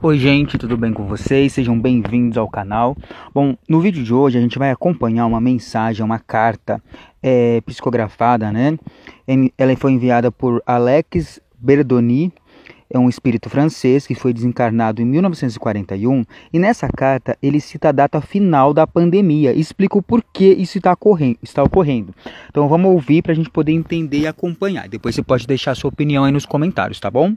Oi gente, tudo bem com vocês? Sejam bem-vindos ao canal. Bom, no vídeo de hoje a gente vai acompanhar uma mensagem, uma carta é, psicografada, né? Ela foi enviada por Alex Berdoni, é um espírito francês que foi desencarnado em 1941 e nessa carta ele cita a data final da pandemia e explica o porquê isso está ocorrendo. Está ocorrendo. Então vamos ouvir para a gente poder entender e acompanhar. Depois você pode deixar sua opinião aí nos comentários, tá bom?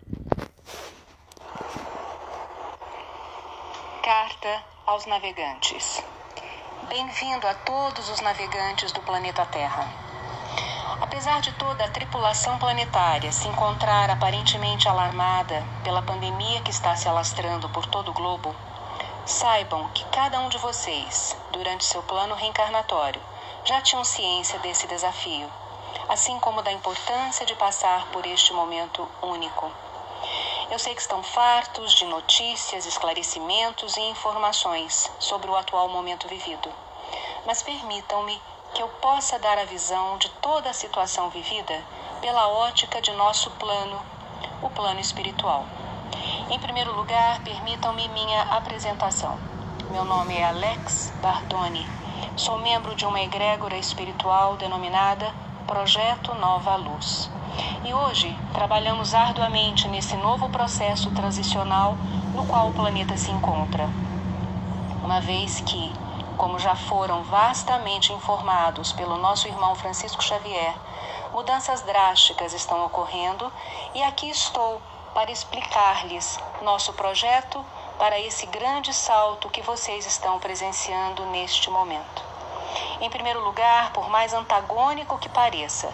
Aos navegantes. Bem-vindo a todos os navegantes do planeta Terra. Apesar de toda a tripulação planetária se encontrar aparentemente alarmada pela pandemia que está se alastrando por todo o globo, saibam que cada um de vocês, durante seu plano reencarnatório, já tinham ciência desse desafio, assim como da importância de passar por este momento único eu sei que estão fartos de notícias, esclarecimentos e informações sobre o atual momento vivido. Mas permitam-me que eu possa dar a visão de toda a situação vivida pela ótica de nosso plano, o plano espiritual. Em primeiro lugar, permitam-me minha apresentação. Meu nome é Alex Bardoni. Sou membro de uma egrégora espiritual denominada Projeto Nova Luz. E hoje trabalhamos arduamente nesse novo processo transicional no qual o planeta se encontra. Uma vez que, como já foram vastamente informados pelo nosso irmão Francisco Xavier, mudanças drásticas estão ocorrendo e aqui estou para explicar-lhes nosso projeto para esse grande salto que vocês estão presenciando neste momento. Em primeiro lugar, por mais antagônico que pareça,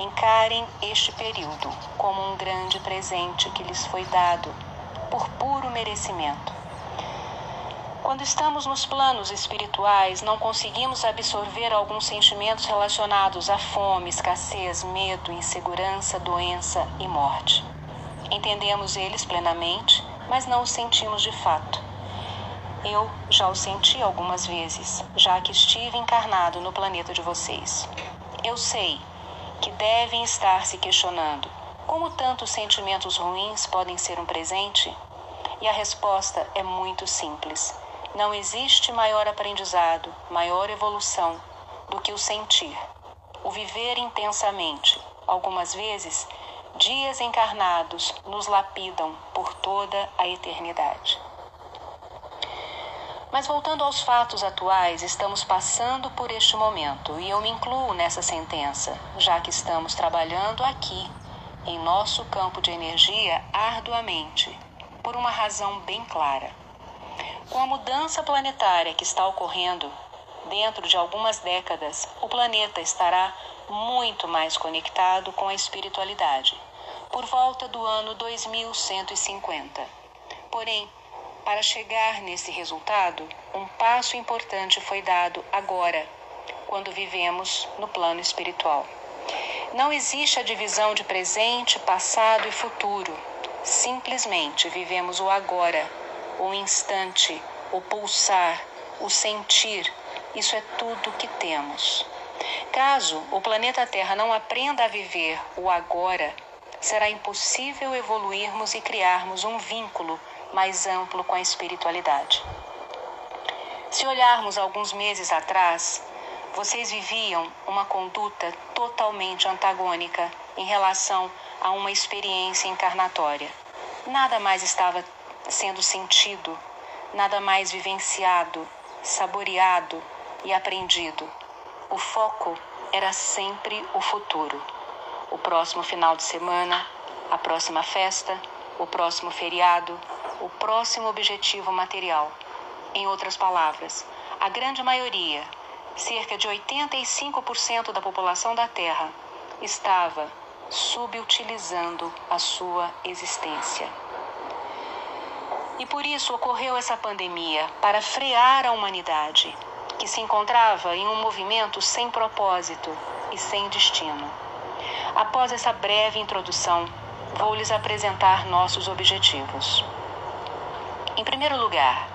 Encarem este período como um grande presente que lhes foi dado por puro merecimento. Quando estamos nos planos espirituais, não conseguimos absorver alguns sentimentos relacionados à fome, escassez, medo, insegurança, doença e morte. Entendemos eles plenamente, mas não os sentimos de fato. Eu já os senti algumas vezes, já que estive encarnado no planeta de vocês. Eu sei que devem estar se questionando: como tantos sentimentos ruins podem ser um presente? E a resposta é muito simples. Não existe maior aprendizado, maior evolução do que o sentir, o viver intensamente. Algumas vezes, dias encarnados nos lapidam por toda a eternidade. Mas voltando aos fatos atuais, estamos passando por este momento e eu me incluo nessa sentença, já que estamos trabalhando aqui, em nosso campo de energia, arduamente, por uma razão bem clara. Com a mudança planetária que está ocorrendo, dentro de algumas décadas, o planeta estará muito mais conectado com a espiritualidade, por volta do ano 2150. Porém, para chegar nesse resultado, um passo importante foi dado agora, quando vivemos no plano espiritual. Não existe a divisão de presente, passado e futuro. Simplesmente vivemos o agora, o instante, o pulsar, o sentir. Isso é tudo que temos. Caso o planeta Terra não aprenda a viver o agora, será impossível evoluirmos e criarmos um vínculo mais amplo com a espiritualidade. Se olharmos alguns meses atrás, vocês viviam uma conduta totalmente antagônica em relação a uma experiência encarnatória. Nada mais estava sendo sentido, nada mais vivenciado, saboreado e aprendido. O foco era sempre o futuro. O próximo final de semana, a próxima festa, o próximo feriado, o próximo objetivo material. Em outras palavras, a grande maioria, cerca de 85% da população da Terra, estava subutilizando a sua existência. E por isso ocorreu essa pandemia para frear a humanidade, que se encontrava em um movimento sem propósito e sem destino. Após essa breve introdução, vou lhes apresentar nossos objetivos. Em primeiro lugar,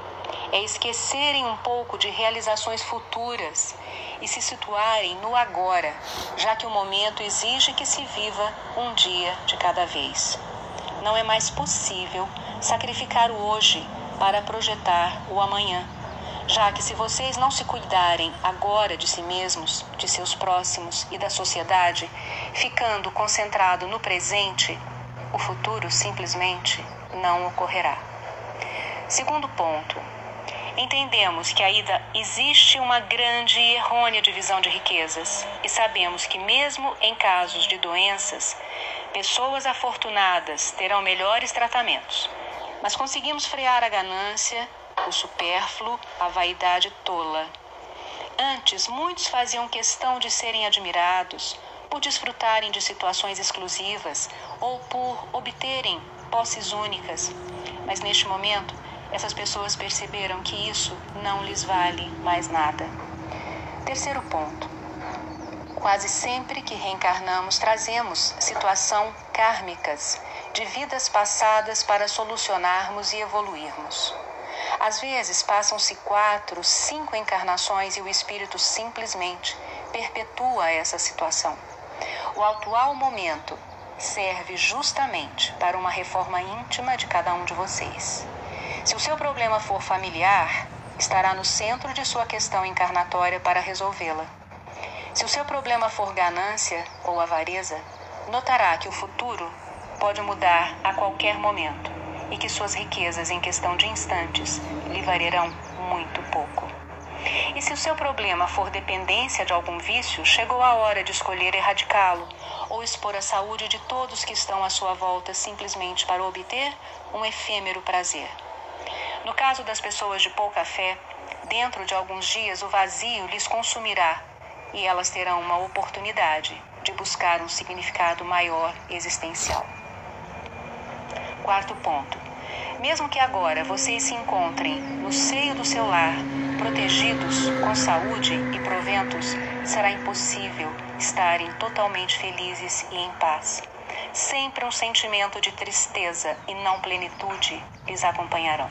é esquecerem um pouco de realizações futuras e se situarem no agora, já que o momento exige que se viva um dia de cada vez. Não é mais possível sacrificar o hoje para projetar o amanhã. Já que se vocês não se cuidarem agora de si mesmos, de seus próximos e da sociedade, ficando concentrado no presente, o futuro simplesmente não ocorrerá. Segundo ponto, entendemos que ainda existe uma grande e errônea divisão de riquezas e sabemos que, mesmo em casos de doenças, pessoas afortunadas terão melhores tratamentos. Mas conseguimos frear a ganância, o supérfluo, a vaidade tola. Antes, muitos faziam questão de serem admirados por desfrutarem de situações exclusivas ou por obterem posses únicas. Mas neste momento, essas pessoas perceberam que isso não lhes vale mais nada. Terceiro ponto. Quase sempre que reencarnamos, trazemos situação kármicas de vidas passadas para solucionarmos e evoluirmos. Às vezes passam-se quatro, cinco encarnações e o espírito simplesmente perpetua essa situação. O atual momento serve justamente para uma reforma íntima de cada um de vocês. Se o seu problema for familiar, estará no centro de sua questão encarnatória para resolvê-la. Se o seu problema for ganância ou avareza, notará que o futuro pode mudar a qualquer momento e que suas riquezas em questão de instantes lhe valerão muito pouco. E se o seu problema for dependência de algum vício, chegou a hora de escolher erradicá-lo ou expor a saúde de todos que estão à sua volta simplesmente para obter um efêmero prazer. No caso das pessoas de pouca fé, dentro de alguns dias o vazio lhes consumirá e elas terão uma oportunidade de buscar um significado maior existencial. Quarto ponto. Mesmo que agora vocês se encontrem no seio do seu lar, protegidos, com saúde e proventos, será impossível estarem totalmente felizes e em paz. Sempre um sentimento de tristeza e não plenitude lhes acompanharão.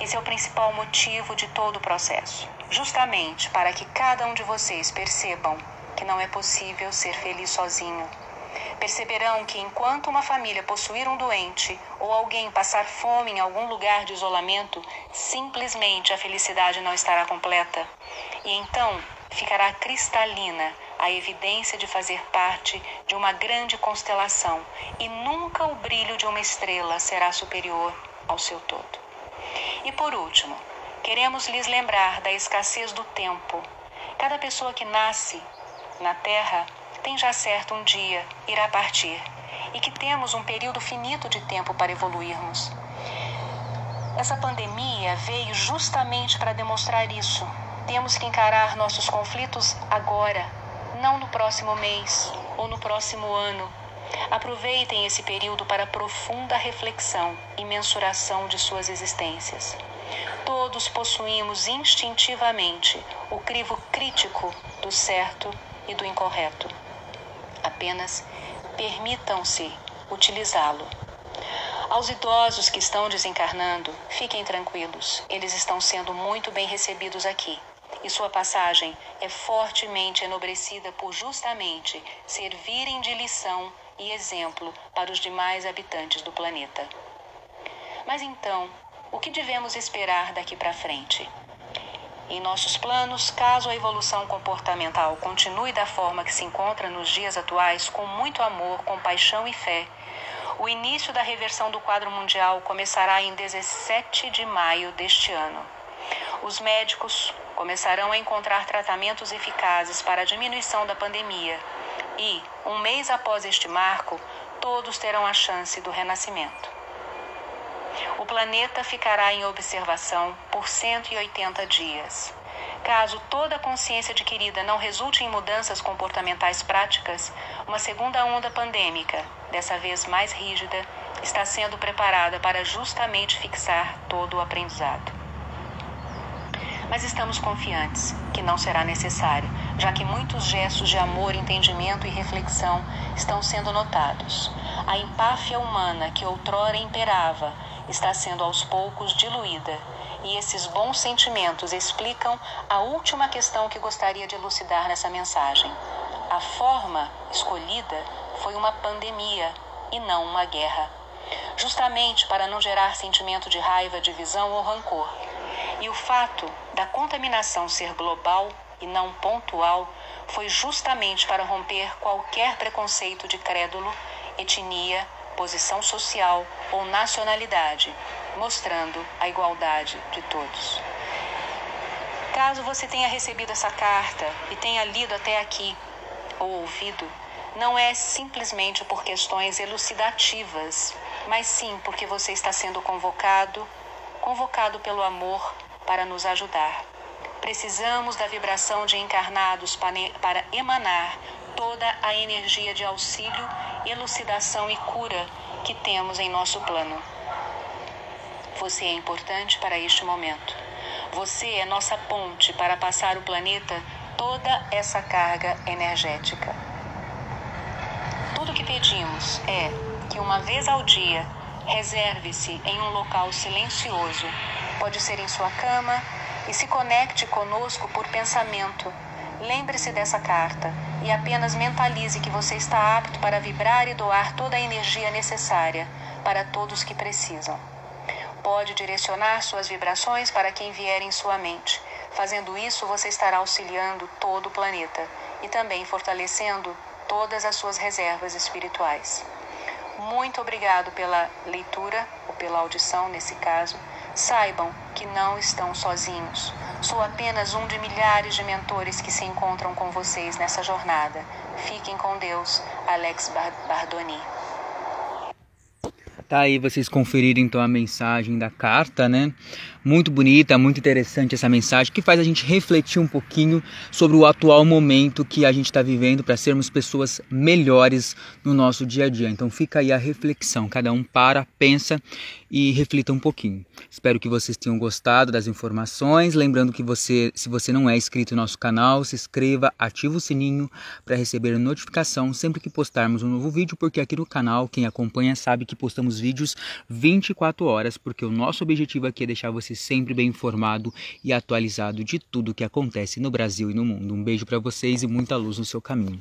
Esse é o principal motivo de todo o processo. Justamente para que cada um de vocês percebam que não é possível ser feliz sozinho. Perceberão que enquanto uma família possuir um doente ou alguém passar fome em algum lugar de isolamento, simplesmente a felicidade não estará completa. E então ficará cristalina a evidência de fazer parte de uma grande constelação e nunca o brilho de uma estrela será superior ao seu todo. E por último, queremos lhes lembrar da escassez do tempo. Cada pessoa que nasce na Terra tem já certo um dia irá partir e que temos um período finito de tempo para evoluirmos. Essa pandemia veio justamente para demonstrar isso. Temos que encarar nossos conflitos agora, não no próximo mês ou no próximo ano, Aproveitem esse período para profunda reflexão e mensuração de suas existências. Todos possuímos instintivamente o crivo crítico do certo e do incorreto. Apenas permitam-se utilizá-lo. Aos idosos que estão desencarnando, fiquem tranquilos, eles estão sendo muito bem recebidos aqui e sua passagem é fortemente enobrecida por justamente servirem de lição e exemplo para os demais habitantes do planeta. Mas então, o que devemos esperar daqui para frente? Em nossos planos, caso a evolução comportamental continue da forma que se encontra nos dias atuais, com muito amor, compaixão e fé, o início da reversão do quadro mundial começará em 17 de maio deste ano. Os médicos começarão a encontrar tratamentos eficazes para a diminuição da pandemia e, um mês após este marco, todos terão a chance do renascimento. O planeta ficará em observação por 180 dias. Caso toda a consciência adquirida não resulte em mudanças comportamentais práticas, uma segunda onda pandêmica, dessa vez mais rígida, está sendo preparada para justamente fixar todo o aprendizado. Mas estamos confiantes que não será necessário, já que muitos gestos de amor, entendimento e reflexão estão sendo notados. A empáfia humana que outrora imperava está sendo aos poucos diluída, e esses bons sentimentos explicam a última questão que gostaria de elucidar nessa mensagem. A forma escolhida foi uma pandemia e não uma guerra. justamente para não gerar sentimento de raiva, divisão ou rancor. E o fato da contaminação ser global e não pontual foi justamente para romper qualquer preconceito de crédulo, etnia, posição social ou nacionalidade, mostrando a igualdade de todos. Caso você tenha recebido essa carta e tenha lido até aqui ou ouvido, não é simplesmente por questões elucidativas, mas sim porque você está sendo convocado, convocado pelo amor para nos ajudar. Precisamos da vibração de encarnados para emanar toda a energia de auxílio, elucidação e cura que temos em nosso plano. Você é importante para este momento. Você é nossa ponte para passar o planeta toda essa carga energética. Tudo que pedimos é que uma vez ao dia reserve-se em um local silencioso, pode ser em sua cama, e se conecte conosco por pensamento. Lembre-se dessa carta e apenas mentalize que você está apto para vibrar e doar toda a energia necessária para todos que precisam. Pode direcionar suas vibrações para quem vier em sua mente. Fazendo isso, você estará auxiliando todo o planeta e também fortalecendo todas as suas reservas espirituais. Muito obrigado pela leitura ou pela audição nesse caso. Saibam que não estão sozinhos. Sou apenas um de milhares de mentores que se encontram com vocês nessa jornada. Fiquem com Deus, Alex Bardoni. Tá aí vocês conferirem então a mensagem da carta, né? Muito bonita, muito interessante essa mensagem que faz a gente refletir um pouquinho sobre o atual momento que a gente está vivendo para sermos pessoas melhores no nosso dia a dia. Então fica aí a reflexão, cada um para, pensa e reflita um pouquinho. Espero que vocês tenham gostado das informações. Lembrando que você, se você não é inscrito no nosso canal, se inscreva, ative o sininho para receber notificação sempre que postarmos um novo vídeo, porque aqui no canal, quem acompanha sabe que postamos vídeos 24 horas, porque o nosso objetivo aqui é deixar você sempre bem informado e atualizado de tudo que acontece no Brasil e no mundo. Um beijo para vocês e muita luz no seu caminho.